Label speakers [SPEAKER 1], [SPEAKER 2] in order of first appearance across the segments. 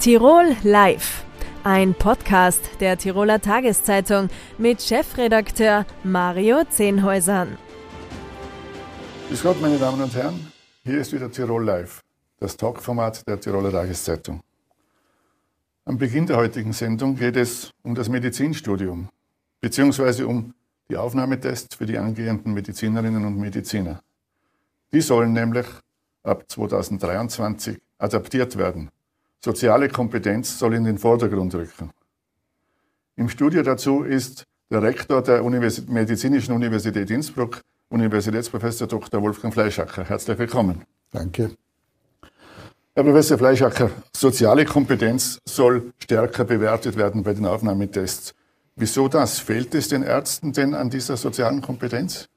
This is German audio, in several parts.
[SPEAKER 1] Tirol Live, ein Podcast der Tiroler Tageszeitung mit Chefredakteur Mario Zehnhäusern.
[SPEAKER 2] Grüß Gott, meine Damen und Herren, hier ist wieder Tirol Live, das Talkformat der Tiroler Tageszeitung. Am Beginn der heutigen Sendung geht es um das Medizinstudium, beziehungsweise um die Aufnahmetests für die angehenden Medizinerinnen und Mediziner. Die sollen nämlich ab 2023 adaptiert werden. Soziale Kompetenz soll in den Vordergrund rücken. Im Studio dazu ist der Rektor der Universität, Medizinischen Universität Innsbruck, Universitätsprofessor Dr. Wolfgang Fleischacker. Herzlich willkommen.
[SPEAKER 3] Danke.
[SPEAKER 2] Herr Professor Fleischacker, soziale Kompetenz soll stärker bewertet werden bei den Aufnahmetests. Wieso das? Fehlt es den Ärzten denn an dieser sozialen Kompetenz?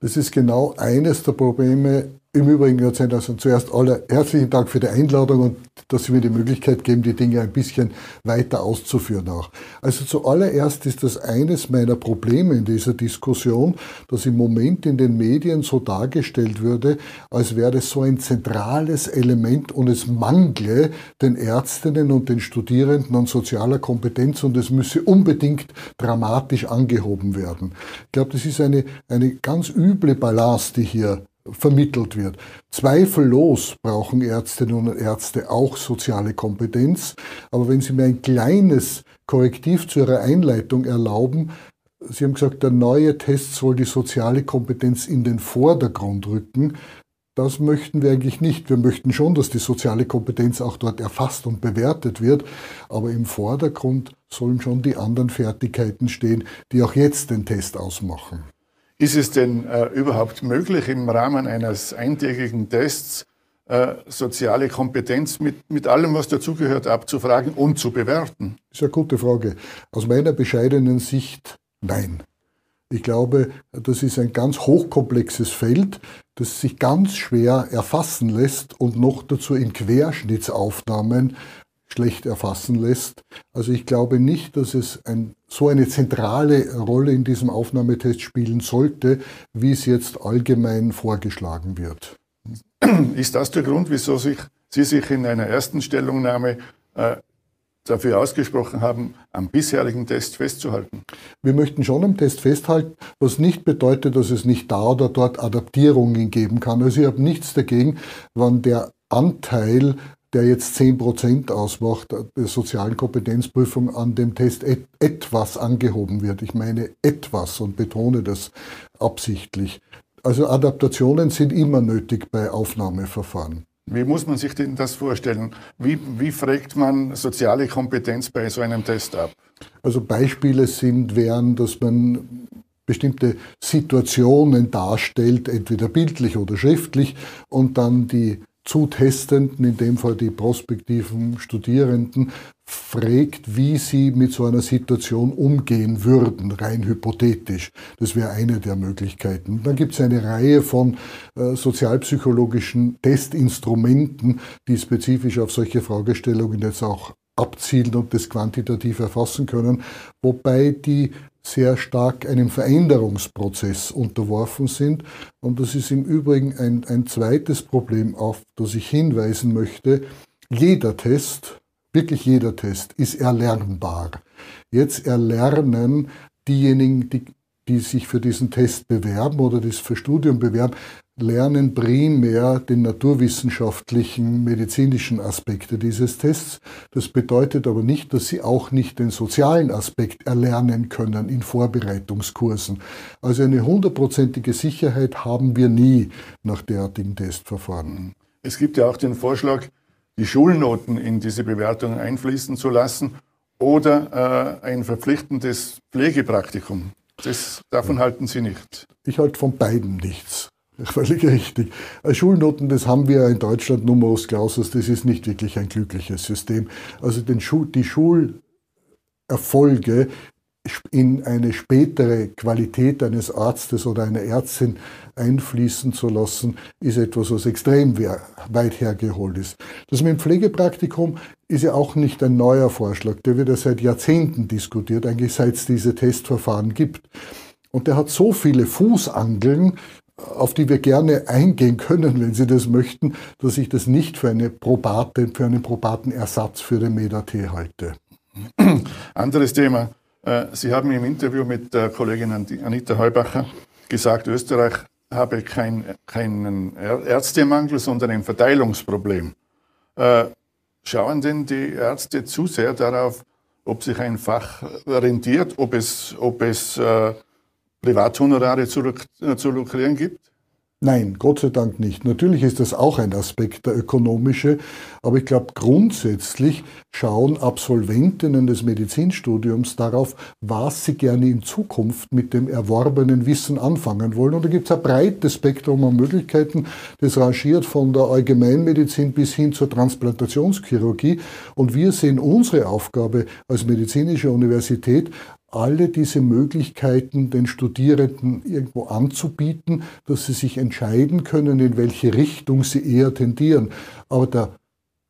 [SPEAKER 3] Das ist genau eines der Probleme im Übrigen, Herr Zender, also zuerst alle herzlichen Dank für die Einladung und dass Sie mir die Möglichkeit geben, die Dinge ein bisschen weiter auszuführen auch. Also zuallererst ist das eines meiner Probleme in dieser Diskussion, dass im Moment in den Medien so dargestellt würde, als wäre das so ein zentrales Element und es mangle den Ärztinnen und den Studierenden an sozialer Kompetenz und es müsse unbedingt dramatisch angehoben werden. Ich glaube, das ist eine, eine ganz üble Balance, die hier vermittelt wird. Zweifellos brauchen Ärztinnen und Ärzte auch soziale Kompetenz, aber wenn Sie mir ein kleines Korrektiv zu Ihrer Einleitung erlauben, Sie haben gesagt, der neue Test soll die soziale Kompetenz in den Vordergrund rücken. Das möchten wir eigentlich nicht. Wir möchten schon, dass die soziale Kompetenz auch dort erfasst und bewertet wird, aber im Vordergrund sollen schon die anderen Fertigkeiten stehen, die auch jetzt den Test ausmachen.
[SPEAKER 2] Ist es denn äh, überhaupt möglich, im Rahmen eines eintägigen Tests äh, soziale Kompetenz mit, mit allem, was dazugehört, abzufragen und zu bewerten?
[SPEAKER 3] Das ist eine gute Frage. Aus meiner bescheidenen Sicht nein. Ich glaube, das ist ein ganz hochkomplexes Feld, das sich ganz schwer erfassen lässt und noch dazu in Querschnittsaufnahmen schlecht erfassen lässt. Also ich glaube nicht, dass es ein, so eine zentrale Rolle in diesem Aufnahmetest spielen sollte, wie es jetzt allgemein vorgeschlagen wird.
[SPEAKER 2] Ist das der Grund, wieso sich, Sie sich in einer ersten Stellungnahme äh, dafür ausgesprochen haben, am bisherigen Test festzuhalten?
[SPEAKER 3] Wir möchten schon am Test festhalten, was nicht bedeutet, dass es nicht da oder dort Adaptierungen geben kann. Also ich habe nichts dagegen, wann der Anteil der jetzt 10% ausmacht, der sozialen Kompetenzprüfung an dem Test et etwas angehoben wird. Ich meine etwas und betone das absichtlich. Also Adaptationen sind immer nötig bei Aufnahmeverfahren.
[SPEAKER 2] Wie muss man sich denn das vorstellen? Wie, wie fragt man soziale Kompetenz bei so einem Test ab?
[SPEAKER 3] Also Beispiele sind, wären, dass man bestimmte Situationen darstellt, entweder bildlich oder schriftlich, und dann die Zutestenden, in dem Fall die prospektiven Studierenden, fragt, wie sie mit so einer Situation umgehen würden, rein hypothetisch. Das wäre eine der Möglichkeiten. Dann gibt es eine Reihe von äh, sozialpsychologischen Testinstrumenten, die spezifisch auf solche Fragestellungen jetzt auch abzielen und das quantitativ erfassen können, wobei die sehr stark einem Veränderungsprozess unterworfen sind. Und das ist im Übrigen ein, ein zweites Problem, auf das ich hinweisen möchte. Jeder Test, wirklich jeder Test, ist erlernbar. Jetzt erlernen diejenigen, die, die sich für diesen Test bewerben oder das für Studium bewerben, lernen primär den naturwissenschaftlichen, medizinischen Aspekte dieses Tests. Das bedeutet aber nicht, dass sie auch nicht den sozialen Aspekt erlernen können in Vorbereitungskursen. Also eine hundertprozentige Sicherheit haben wir nie nach derartigen Testverfahren.
[SPEAKER 2] Es gibt ja auch den Vorschlag, die Schulnoten in diese Bewertung einfließen zu lassen oder äh, ein verpflichtendes Pflegepraktikum. Das, davon halten Sie nicht.
[SPEAKER 3] Ich halte von beiden nichts. Völlig richtig. Äh, Schulnoten, das haben wir in Deutschland numerus clausus, das ist nicht wirklich ein glückliches System. Also den Schul die Schulerfolge in eine spätere Qualität eines Arztes oder einer Ärztin einfließen zu lassen, ist etwas, was extrem weit hergeholt ist. Das mit dem Pflegepraktikum ist ja auch nicht ein neuer Vorschlag, der wird ja seit Jahrzehnten diskutiert, eigentlich seit es diese Testverfahren gibt. Und der hat so viele Fußangeln, auf die wir gerne eingehen können, wenn Sie das möchten, dass ich das nicht für, eine probate, für einen probaten Ersatz für den Meda-T halte.
[SPEAKER 2] Anderes Thema. Äh, Sie haben im Interview mit der Kollegin Anita Heubacher gesagt, Österreich habe kein, keinen Ärztemangel, sondern ein Verteilungsproblem. Äh, schauen denn die Ärzte zu sehr darauf, ob sich ein Fach rentiert, ob es, ob es äh, Privathonorare zu, zu lukrieren gibt?
[SPEAKER 3] Nein, Gott sei Dank nicht. Natürlich ist das auch ein Aspekt der ökonomische, aber ich glaube grundsätzlich schauen Absolventinnen des Medizinstudiums darauf, was sie gerne in Zukunft mit dem erworbenen Wissen anfangen wollen. Und da gibt es ein breites Spektrum an Möglichkeiten, das rangiert von der Allgemeinmedizin bis hin zur Transplantationschirurgie. Und wir sehen unsere Aufgabe als medizinische Universität alle diese Möglichkeiten den Studierenden irgendwo anzubieten, dass sie sich entscheiden können, in welche Richtung sie eher tendieren. Aber der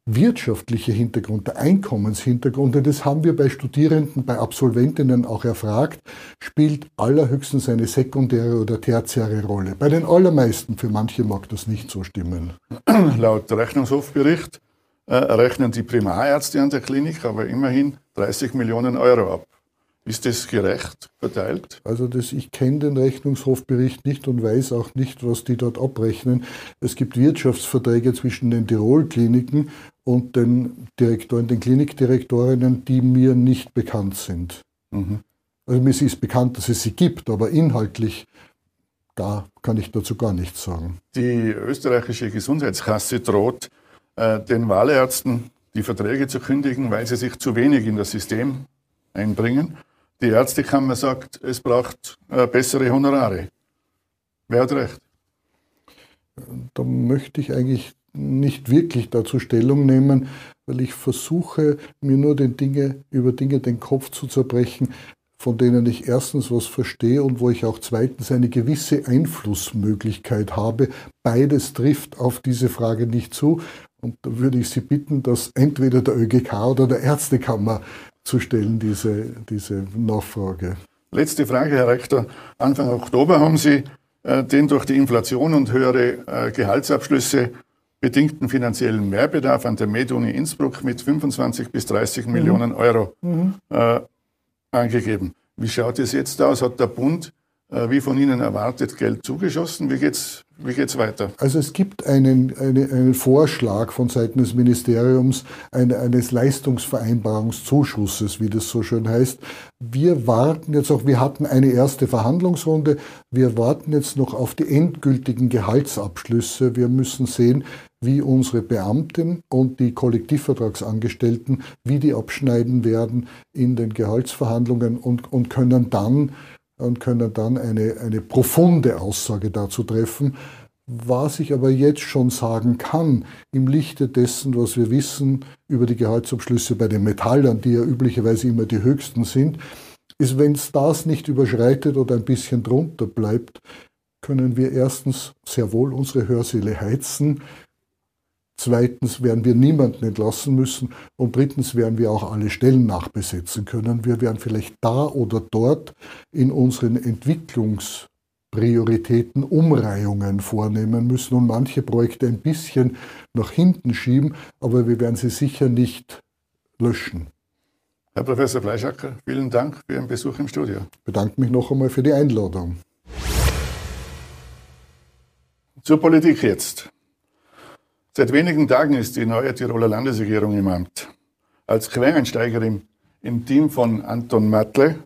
[SPEAKER 3] wirtschaftliche Hintergrund, der Einkommenshintergrund, und das haben wir bei Studierenden, bei Absolventinnen auch erfragt, spielt allerhöchstens eine sekundäre oder tertiäre Rolle. Bei den allermeisten, für manche mag das nicht so stimmen.
[SPEAKER 2] Laut Rechnungshofbericht äh, rechnen die Primarärzte an der Klinik aber immerhin 30 Millionen Euro ab. Ist das gerecht verteilt?
[SPEAKER 3] Also das, ich kenne den Rechnungshofbericht nicht und weiß auch nicht, was die dort abrechnen. Es gibt Wirtschaftsverträge zwischen den Tirol-Kliniken und den Direktoren, den Klinikdirektorinnen, die mir nicht bekannt sind. Mhm. Also mir ist bekannt, dass es sie gibt, aber inhaltlich, da kann ich dazu gar nichts sagen.
[SPEAKER 2] Die österreichische Gesundheitskasse droht äh, den Wahlärzten die Verträge zu kündigen, weil sie sich zu wenig in das System einbringen. Die Ärztekammer sagt, es braucht äh, bessere Honorare. Wer hat recht?
[SPEAKER 3] Da möchte ich eigentlich nicht wirklich dazu Stellung nehmen, weil ich versuche, mir nur Dinge, über Dinge den Kopf zu zerbrechen, von denen ich erstens was verstehe und wo ich auch zweitens eine gewisse Einflussmöglichkeit habe. Beides trifft auf diese Frage nicht zu. Und da würde ich Sie bitten, dass entweder der ÖGK oder der Ärztekammer zu stellen, diese, diese Nachfrage.
[SPEAKER 2] Letzte Frage, Herr Rektor. Anfang Oktober haben Sie äh, den durch die Inflation und höhere äh, Gehaltsabschlüsse bedingten finanziellen Mehrbedarf an der MedUni Innsbruck mit 25 bis 30 mhm. Millionen Euro mhm. äh, angegeben. Wie schaut es jetzt aus? Hat der Bund wie von Ihnen erwartet, Geld zugeschossen? Wie geht's, wie geht's weiter?
[SPEAKER 3] Also es gibt einen, eine, einen Vorschlag von Seiten des Ministeriums eine, eines Leistungsvereinbarungszuschusses, wie das so schön heißt. Wir warten jetzt auch, wir hatten eine erste Verhandlungsrunde, wir warten jetzt noch auf die endgültigen Gehaltsabschlüsse. Wir müssen sehen, wie unsere Beamten und die Kollektivvertragsangestellten, wie die abschneiden werden in den Gehaltsverhandlungen und, und können dann und können dann eine, eine profunde Aussage dazu treffen. Was ich aber jetzt schon sagen kann, im Lichte dessen, was wir wissen über die Gehaltsabschlüsse bei den Metallern, die ja üblicherweise immer die höchsten sind, ist, wenn es das nicht überschreitet oder ein bisschen drunter bleibt, können wir erstens sehr wohl unsere Hörsäle heizen, Zweitens werden wir niemanden entlassen müssen. Und drittens werden wir auch alle Stellen nachbesetzen können. Wir werden vielleicht da oder dort in unseren Entwicklungsprioritäten Umreihungen vornehmen müssen und manche Projekte ein bisschen nach hinten schieben, aber wir werden sie sicher nicht löschen.
[SPEAKER 2] Herr Professor Fleischacker, vielen Dank für Ihren Besuch im Studio.
[SPEAKER 3] Ich bedanke mich noch einmal für die Einladung.
[SPEAKER 2] Zur Politik jetzt. Seit wenigen Tagen ist die neue Tiroler Landesregierung im Amt. Als Quereinsteigerin im Team von Anton Matle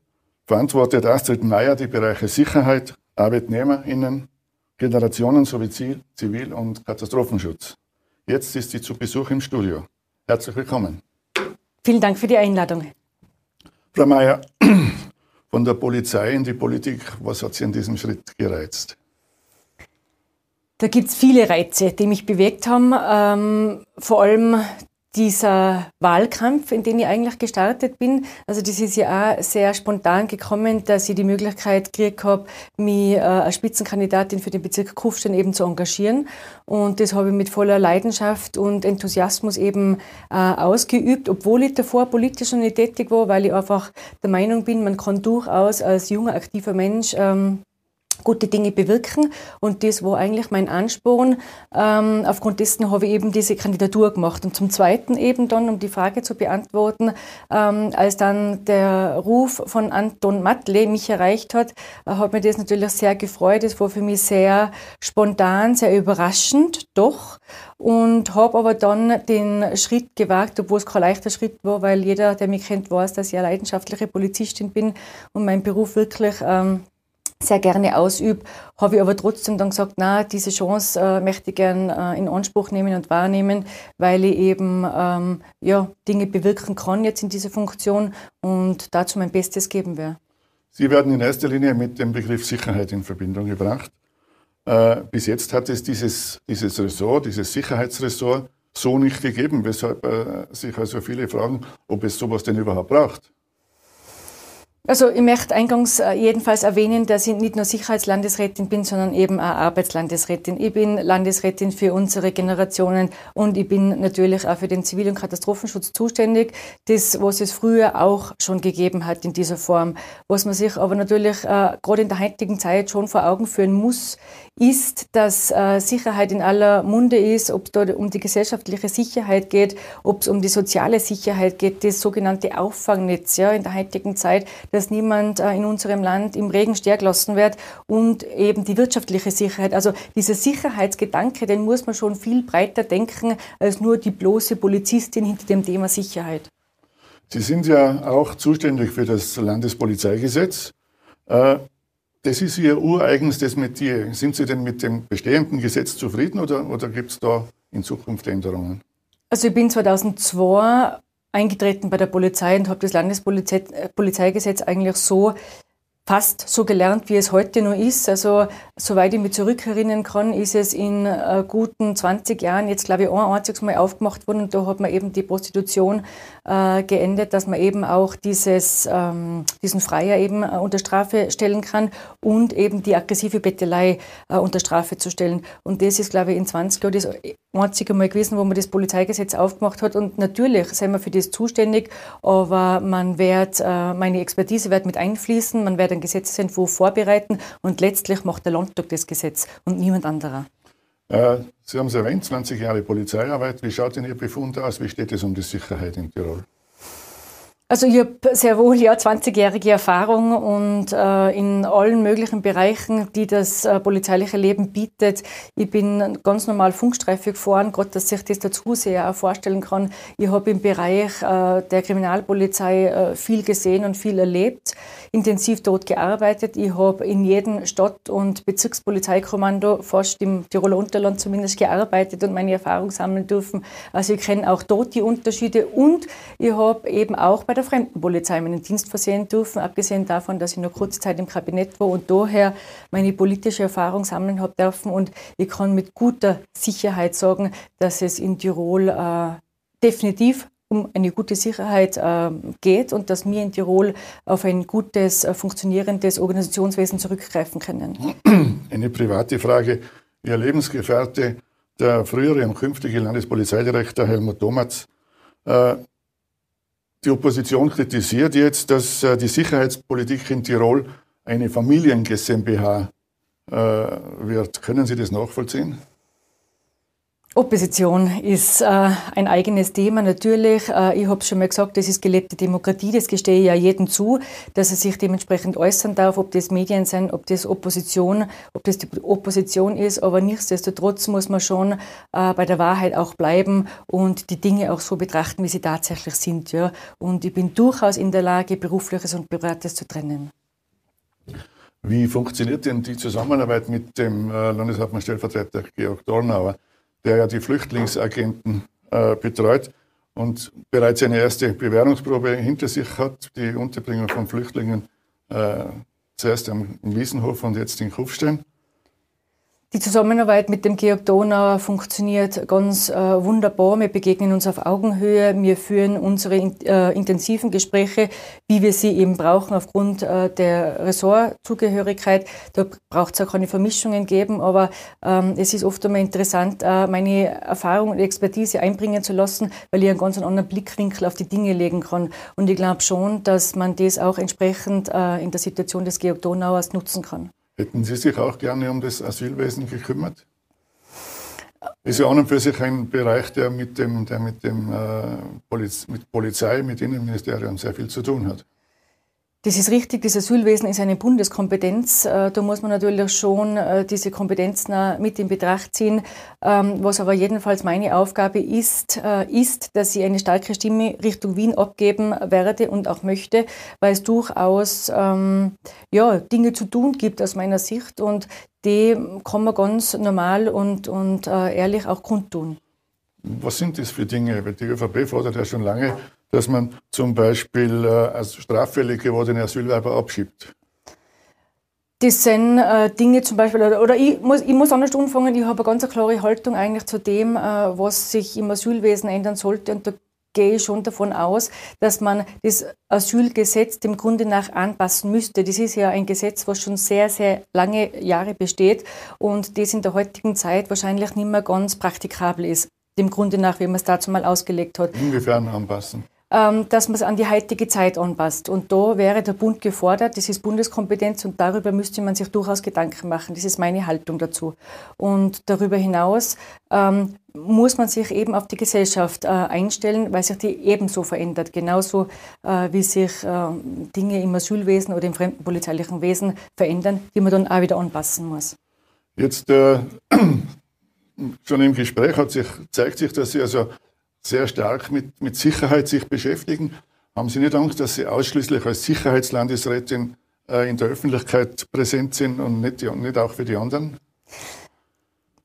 [SPEAKER 2] verantwortet Astrid Meyer die Bereiche Sicherheit, ArbeitnehmerInnen, Generationen sowie Zivil- und Katastrophenschutz. Jetzt ist sie zu Besuch im Studio. Herzlich willkommen.
[SPEAKER 4] Vielen Dank für die Einladung.
[SPEAKER 2] Frau Meyer, von der Polizei in die Politik, was hat Sie in diesem Schritt gereizt?
[SPEAKER 4] Da gibt es viele Reize, die mich bewegt haben. Ähm, vor allem dieser Wahlkampf, in den ich eigentlich gestartet bin. Also das ist ja auch sehr spontan gekommen, dass ich die Möglichkeit gekriegt habe, mich äh, als Spitzenkandidatin für den Bezirk Kufstein eben zu engagieren. Und das habe ich mit voller Leidenschaft und Enthusiasmus eben äh, ausgeübt, obwohl ich davor politisch noch nicht tätig war, weil ich einfach der Meinung bin, man kann durchaus als junger, aktiver Mensch ähm, gute Dinge bewirken. Und das war eigentlich mein Ansporn. Ähm, aufgrund dessen habe ich eben diese Kandidatur gemacht. Und zum Zweiten eben dann, um die Frage zu beantworten, ähm, als dann der Ruf von Anton Matle mich erreicht hat, äh, hat mir das natürlich sehr gefreut. Es war für mich sehr spontan, sehr überraschend, doch. Und habe aber dann den Schritt gewagt, obwohl es kein leichter Schritt war, weil jeder, der mich kennt, weiß, dass ich eine leidenschaftliche Polizistin bin und meinen Beruf wirklich ähm, sehr gerne ausübe, habe ich aber trotzdem dann gesagt, na, diese Chance äh, möchte ich gern äh, in Anspruch nehmen und wahrnehmen, weil ich eben ähm, ja, Dinge bewirken kann jetzt in dieser Funktion und dazu mein Bestes geben werde.
[SPEAKER 2] Sie werden in erster Linie mit dem Begriff Sicherheit in Verbindung gebracht. Äh, bis jetzt hat es dieses, dieses Ressort, dieses Sicherheitsressort so nicht gegeben, weshalb äh, sich also viele fragen, ob es sowas denn überhaupt braucht.
[SPEAKER 4] Also ich möchte eingangs äh, jedenfalls erwähnen, dass ich nicht nur Sicherheitslandesrätin bin, sondern eben auch Arbeitslandesrätin. Ich bin Landesrätin für unsere Generationen und ich bin natürlich auch für den Zivil- und Katastrophenschutz zuständig. Das, was es früher auch schon gegeben hat in dieser Form. Was man sich aber natürlich äh, gerade in der heutigen Zeit schon vor Augen führen muss, ist, dass äh, Sicherheit in aller Munde ist, ob es dort um die gesellschaftliche Sicherheit geht, ob es um die soziale Sicherheit geht, das sogenannte Auffangnetz ja, in der heutigen Zeit, dass niemand äh, in unserem Land im Regen stehen gelassen wird und eben die wirtschaftliche Sicherheit. Also dieser Sicherheitsgedanke, den muss man schon viel breiter denken als nur die bloße Polizistin hinter dem Thema Sicherheit.
[SPEAKER 2] Sie sind ja auch zuständig für das Landespolizeigesetz. Äh, das ist Ihr ureigenstes Metier. Sind Sie denn mit dem bestehenden Gesetz zufrieden oder, oder gibt es da in Zukunft Änderungen?
[SPEAKER 4] Also ich bin 2002 eingetreten bei der Polizei und habe das Landespolizeigesetz eigentlich so fast so gelernt, wie es heute nur ist. Also, soweit ich mich zurückerinnern kann, ist es in äh, guten 20 Jahren jetzt, glaube ich, ein einziges Mal aufgemacht worden und da hat man eben die Prostitution äh, geendet, dass man eben auch dieses, ähm, diesen Freier eben äh, unter Strafe stellen kann und eben die aggressive Bettelei äh, unter Strafe zu stellen. Und das ist, glaube ich, in 20 Jahren das einzige Mal gewesen, wo man das Polizeigesetz aufgemacht hat. Und natürlich sind wir für das zuständig, aber man wird, äh, meine Expertise wird mit einfließen, man wird einen Gesetzentwurf vorbereiten und letztlich macht der Landtag das Gesetz und niemand anderer.
[SPEAKER 2] Äh, Sie haben es erwähnt, 20 Jahre Polizeiarbeit. Wie schaut denn Ihr Befund aus? Wie steht es um die Sicherheit in Tirol?
[SPEAKER 4] Also ich habe sehr wohl ja 20-jährige Erfahrung und äh, in allen möglichen Bereichen, die das äh, polizeiliche Leben bietet. Ich bin ganz normal Funkstreife gefahren, gerade dass sich das der Zuseher auch vorstellen kann. Ich habe im Bereich äh, der Kriminalpolizei äh, viel gesehen und viel erlebt, intensiv dort gearbeitet. Ich habe in jedem Stadt- und Bezirkspolizeikommando fast im Tiroler Unterland zumindest gearbeitet und meine Erfahrung sammeln dürfen. Also ich kenne auch dort die Unterschiede und ich habe eben auch bei der Fremdenpolizei meinen Dienst versehen dürfen, abgesehen davon, dass ich nur kurze Zeit im Kabinett war und daher meine politische Erfahrung sammeln habe dürfen. Und ich kann mit guter Sicherheit sagen, dass es in Tirol äh, definitiv um eine gute Sicherheit äh, geht und dass wir in Tirol auf ein gutes, äh, funktionierendes Organisationswesen zurückgreifen können.
[SPEAKER 2] Eine private Frage. Ihr Lebensgefährte, der frühere und künftige Landespolizeidirektor Helmut Domatz, äh, die Opposition kritisiert jetzt, dass äh, die Sicherheitspolitik in Tirol eine Familien-GmbH äh, wird. Können Sie das nachvollziehen?
[SPEAKER 4] Opposition ist äh, ein eigenes Thema natürlich. Äh, ich habe schon mal gesagt, das ist gelebte Demokratie, das gestehe ich ja jedem zu, dass er sich dementsprechend äußern darf, ob das Medien sind, ob das Opposition, ob das die Opposition ist. Aber nichtsdestotrotz muss man schon äh, bei der Wahrheit auch bleiben und die Dinge auch so betrachten, wie sie tatsächlich sind. Ja. Und ich bin durchaus in der Lage, berufliches und privates zu trennen.
[SPEAKER 2] Wie funktioniert denn die Zusammenarbeit mit dem äh, Landeshauptmann Stellvertreter Georg Dornauer? Der ja die Flüchtlingsagenten äh, betreut und bereits eine erste Bewährungsprobe hinter sich hat, die Unterbringung von Flüchtlingen äh, zuerst am Wiesenhof und jetzt in Kufstein.
[SPEAKER 4] Die Zusammenarbeit mit dem Georg Donauer funktioniert ganz äh, wunderbar. Wir begegnen uns auf Augenhöhe. Wir führen unsere äh, intensiven Gespräche, wie wir sie eben brauchen aufgrund äh, der Ressortzugehörigkeit. Da braucht es auch keine Vermischungen geben, aber ähm, es ist oft einmal interessant, äh, meine Erfahrung und Expertise einbringen zu lassen, weil ich einen ganz anderen Blickwinkel auf die Dinge legen kann. Und ich glaube schon, dass man das auch entsprechend äh, in der Situation des Georg Donauers nutzen kann.
[SPEAKER 2] Hätten Sie sich auch gerne um das Asylwesen gekümmert? Ist ja an und für sich ein Bereich, der mit dem, der mit dem äh, Poliz mit Polizei, mit Innenministerium sehr viel zu tun hat.
[SPEAKER 4] Das ist richtig, das Asylwesen ist eine Bundeskompetenz. Äh, da muss man natürlich schon äh, diese Kompetenzen mit in Betracht ziehen. Ähm, was aber jedenfalls meine Aufgabe ist, äh, ist, dass ich eine starke Stimme Richtung Wien abgeben werde und auch möchte, weil es durchaus ähm, ja, Dinge zu tun gibt aus meiner Sicht und die kann man ganz normal und, und ehrlich auch kundtun.
[SPEAKER 2] Was sind das für Dinge? Die ÖVP fordert ja schon lange dass man zum Beispiel äh, als straffällig gewordene Asylwerber abschiebt?
[SPEAKER 4] Das sind äh, Dinge zum Beispiel, oder, oder ich, muss, ich muss anders anfangen, ich habe eine ganz klare Haltung eigentlich zu dem, äh, was sich im Asylwesen ändern sollte. Und da gehe ich schon davon aus, dass man das Asylgesetz dem Grunde nach anpassen müsste. Das ist ja ein Gesetz, was schon sehr, sehr lange Jahre besteht und das in der heutigen Zeit wahrscheinlich nicht mehr ganz praktikabel ist. Dem Grunde nach, wie man es dazu mal ausgelegt hat.
[SPEAKER 2] Inwiefern anpassen?
[SPEAKER 4] Ähm, dass man es an die heutige Zeit anpasst. Und da wäre der Bund gefordert, das ist Bundeskompetenz und darüber müsste man sich durchaus Gedanken machen. Das ist meine Haltung dazu. Und darüber hinaus ähm, muss man sich eben auf die Gesellschaft äh, einstellen, weil sich die ebenso verändert. Genauso äh, wie sich äh, Dinge im Asylwesen oder im fremdenpolizeilichen Wesen verändern, die man dann auch wieder anpassen muss.
[SPEAKER 2] Jetzt äh, schon im Gespräch sich, zeigt sich, dass Sie also sehr stark mit, mit Sicherheit sich beschäftigen. Haben Sie nicht Angst, dass Sie ausschließlich als Sicherheitslandesrätin äh, in der Öffentlichkeit präsent sind und nicht, die, nicht auch für die anderen?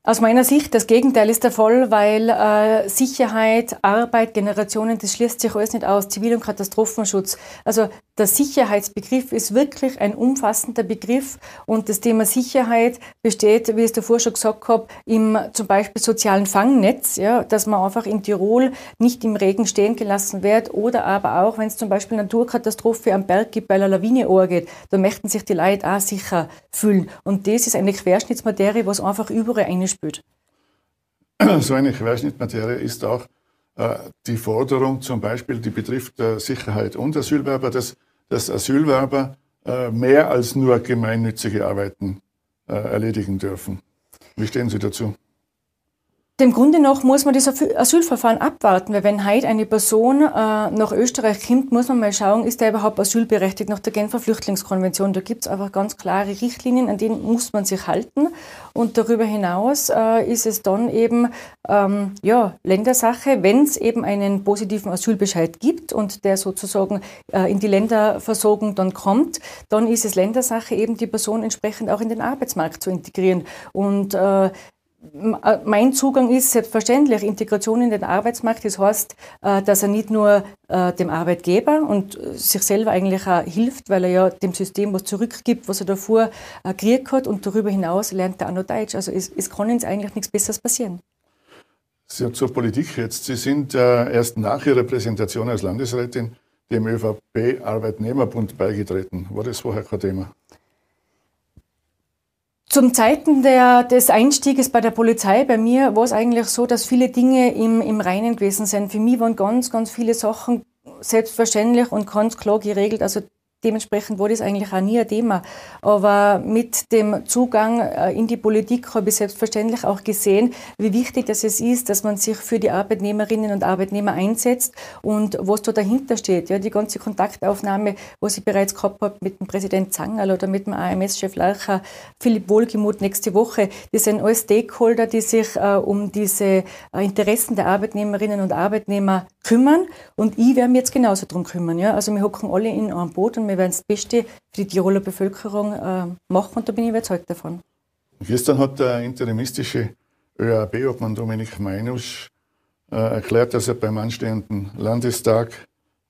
[SPEAKER 4] Aus meiner Sicht, das Gegenteil ist der Fall, weil äh, Sicherheit, Arbeit, Generationen, das schließt sich alles nicht aus. Zivil- und Katastrophenschutz. Also der Sicherheitsbegriff ist wirklich ein umfassender Begriff und das Thema Sicherheit besteht, wie ich es davor schon gesagt habe, im zum Beispiel sozialen Fangnetz, ja, dass man einfach in Tirol nicht im Regen stehen gelassen wird oder aber auch, wenn es zum Beispiel Naturkatastrophe am Berg gibt, weil eine Lawine geht, dann möchten sich die Leute auch sicher fühlen. Und das ist eine Querschnittsmaterie, was einfach überall einspielt.
[SPEAKER 2] So eine Querschnittsmaterie ist auch äh, die Forderung zum Beispiel, die betrifft äh, Sicherheit und Asylwerber, dass, dass Asylwerber äh, mehr als nur gemeinnützige Arbeiten erledigen dürfen. Wie stehen Sie dazu?
[SPEAKER 4] Dem Grunde nach muss man das Asylverfahren abwarten, weil wenn heute eine Person äh, nach Österreich kommt, muss man mal schauen, ist er überhaupt asylberechtigt nach der Genfer Flüchtlingskonvention. Da gibt es einfach ganz klare Richtlinien, an denen muss man sich halten. Und darüber hinaus äh, ist es dann eben ähm, ja, Ländersache, wenn es eben einen positiven Asylbescheid gibt und der sozusagen äh, in die Länderversorgung dann kommt, dann ist es Ländersache, eben die Person entsprechend auch in den Arbeitsmarkt zu integrieren. Und äh, mein Zugang ist selbstverständlich Integration in den Arbeitsmarkt. Das heißt, äh, dass er nicht nur äh, dem Arbeitgeber und sich selber eigentlich auch hilft, weil er ja dem System was zurückgibt, was er davor gekriegt hat und darüber hinaus lernt er auch noch Deutsch. Also es, es kann uns eigentlich nichts Besseres passieren.
[SPEAKER 2] Sie zur Politik jetzt. Sie sind erst nach Ihrer Präsentation als Landesrätin dem ÖVP-Arbeitnehmerbund beigetreten. War das vorher kein Thema?
[SPEAKER 4] Zum Zeiten der, des Einstieges bei der Polizei, bei mir war es eigentlich so, dass viele Dinge im, im Reinen gewesen sind. Für mich waren ganz, ganz viele Sachen selbstverständlich und ganz klar geregelt. Also dementsprechend war das eigentlich auch nie ein Thema. Aber mit dem Zugang äh, in die Politik habe ich selbstverständlich auch gesehen, wie wichtig das ist, dass man sich für die Arbeitnehmerinnen und Arbeitnehmer einsetzt und was da dahinter steht. Ja, die ganze Kontaktaufnahme, was ich bereits gehabt habe mit dem Präsident Zangerl oder mit dem AMS-Chef Larcher, Philipp Wohlgemuth nächste Woche, das sind alles Stakeholder, die sich äh, um diese äh, Interessen der Arbeitnehmerinnen und Arbeitnehmer kümmern. Und ich werde mich jetzt genauso darum kümmern. Ja? Also wir hocken alle in einem Boot und wir werden das Beste für die Tiroler Bevölkerung äh, machen und da bin ich überzeugt davon.
[SPEAKER 2] Gestern hat der interimistische ÖAB-Obmann Dominik Meinusch äh, erklärt, dass er beim anstehenden Landestag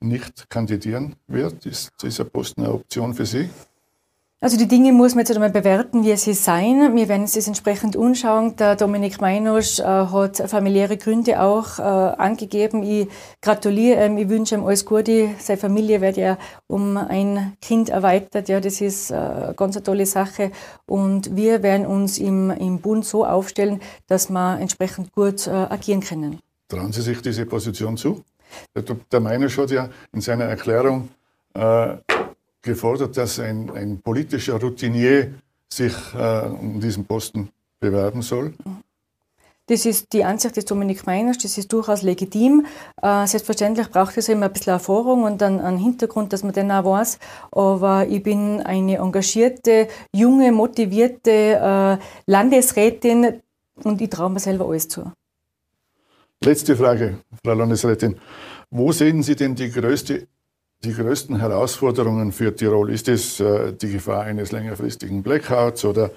[SPEAKER 2] nicht kandidieren wird. Ist dieser Posten eine Option für Sie?
[SPEAKER 4] Also die Dinge muss man jetzt einmal bewerten, wie sie sein. Wir werden uns das entsprechend anschauen. Der Dominik Meinosch äh, hat familiäre Gründe auch äh, angegeben. Ich gratuliere ihm, ich wünsche ihm alles Gute. Seine Familie wird ja um ein Kind erweitert. Ja, das ist äh, eine ganz eine tolle Sache. Und wir werden uns im, im Bund so aufstellen, dass wir entsprechend gut äh, agieren können.
[SPEAKER 2] Trauen Sie sich diese Position zu? Der, der Meinosch hat ja in seiner Erklärung äh, gefordert, dass ein, ein politischer Routinier sich äh, um diesen Posten bewerben soll?
[SPEAKER 4] Das ist die Ansicht des Dominik Meiners, das ist durchaus legitim. Äh, selbstverständlich braucht es immer ein bisschen Erfahrung und einen, einen Hintergrund, dass man den auch weiß. Aber ich bin eine engagierte, junge, motivierte äh, Landesrätin und ich traue mir selber alles zu.
[SPEAKER 2] Letzte Frage, Frau Landesrätin. Wo sehen Sie denn die, größte, die größten Herausforderungen für Tirol? Ist es äh, die Gefahr eines längerfristigen Blackouts oder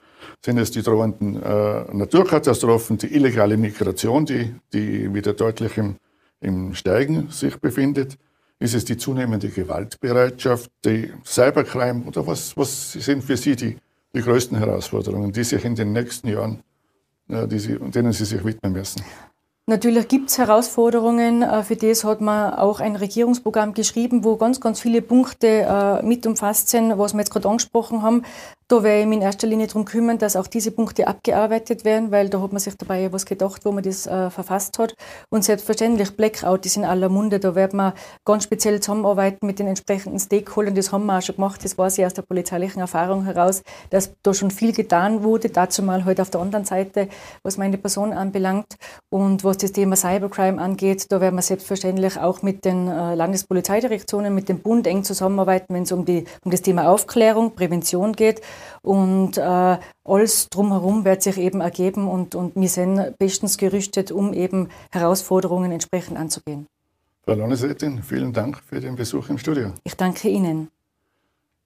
[SPEAKER 2] sind es die drohenden äh, Naturkatastrophen, die illegale Migration, die, die wieder deutlich im, im Steigen sich befindet? Ist es die zunehmende Gewaltbereitschaft, die Cybercrime oder was, was sind für Sie die, die größten Herausforderungen, die sich in den nächsten Jahren, äh, die Sie, denen Sie sich widmen müssen?
[SPEAKER 4] Natürlich gibt es Herausforderungen. Äh, für das hat man auch ein Regierungsprogramm geschrieben, wo ganz, ganz viele Punkte äh, mit umfasst sind, was wir jetzt gerade angesprochen haben. Da werde ich mich in erster Linie darum kümmern, dass auch diese Punkte abgearbeitet werden, weil da hat man sich dabei ja was gedacht, wo man das äh, verfasst hat. Und selbstverständlich Blackout ist in aller Munde. Da wird man ganz speziell zusammenarbeiten mit den entsprechenden Stakeholdern. Das haben wir auch schon gemacht. Das weiß ich aus der polizeilichen Erfahrung heraus, dass da schon viel getan wurde. Dazu mal halt auf der anderen Seite, was meine Person anbelangt. Und was das Thema Cybercrime angeht, da werden wir selbstverständlich auch mit den äh, Landespolizeidirektionen, mit dem Bund eng zusammenarbeiten, wenn es um, um das Thema Aufklärung, Prävention geht. Und äh, alles drumherum wird sich eben ergeben und, und wir sind bestens gerüstet, um eben Herausforderungen entsprechend anzugehen.
[SPEAKER 2] Frau Landesrätin, vielen Dank für den Besuch im Studio.
[SPEAKER 4] Ich danke Ihnen.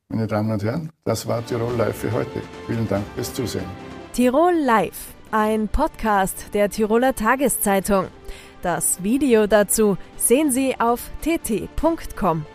[SPEAKER 2] Meine Damen und Herren, das war Tirol Live für heute. Vielen Dank fürs Zusehen.
[SPEAKER 1] Tirol Live, ein Podcast der Tiroler Tageszeitung. Das Video dazu sehen Sie auf tt.com.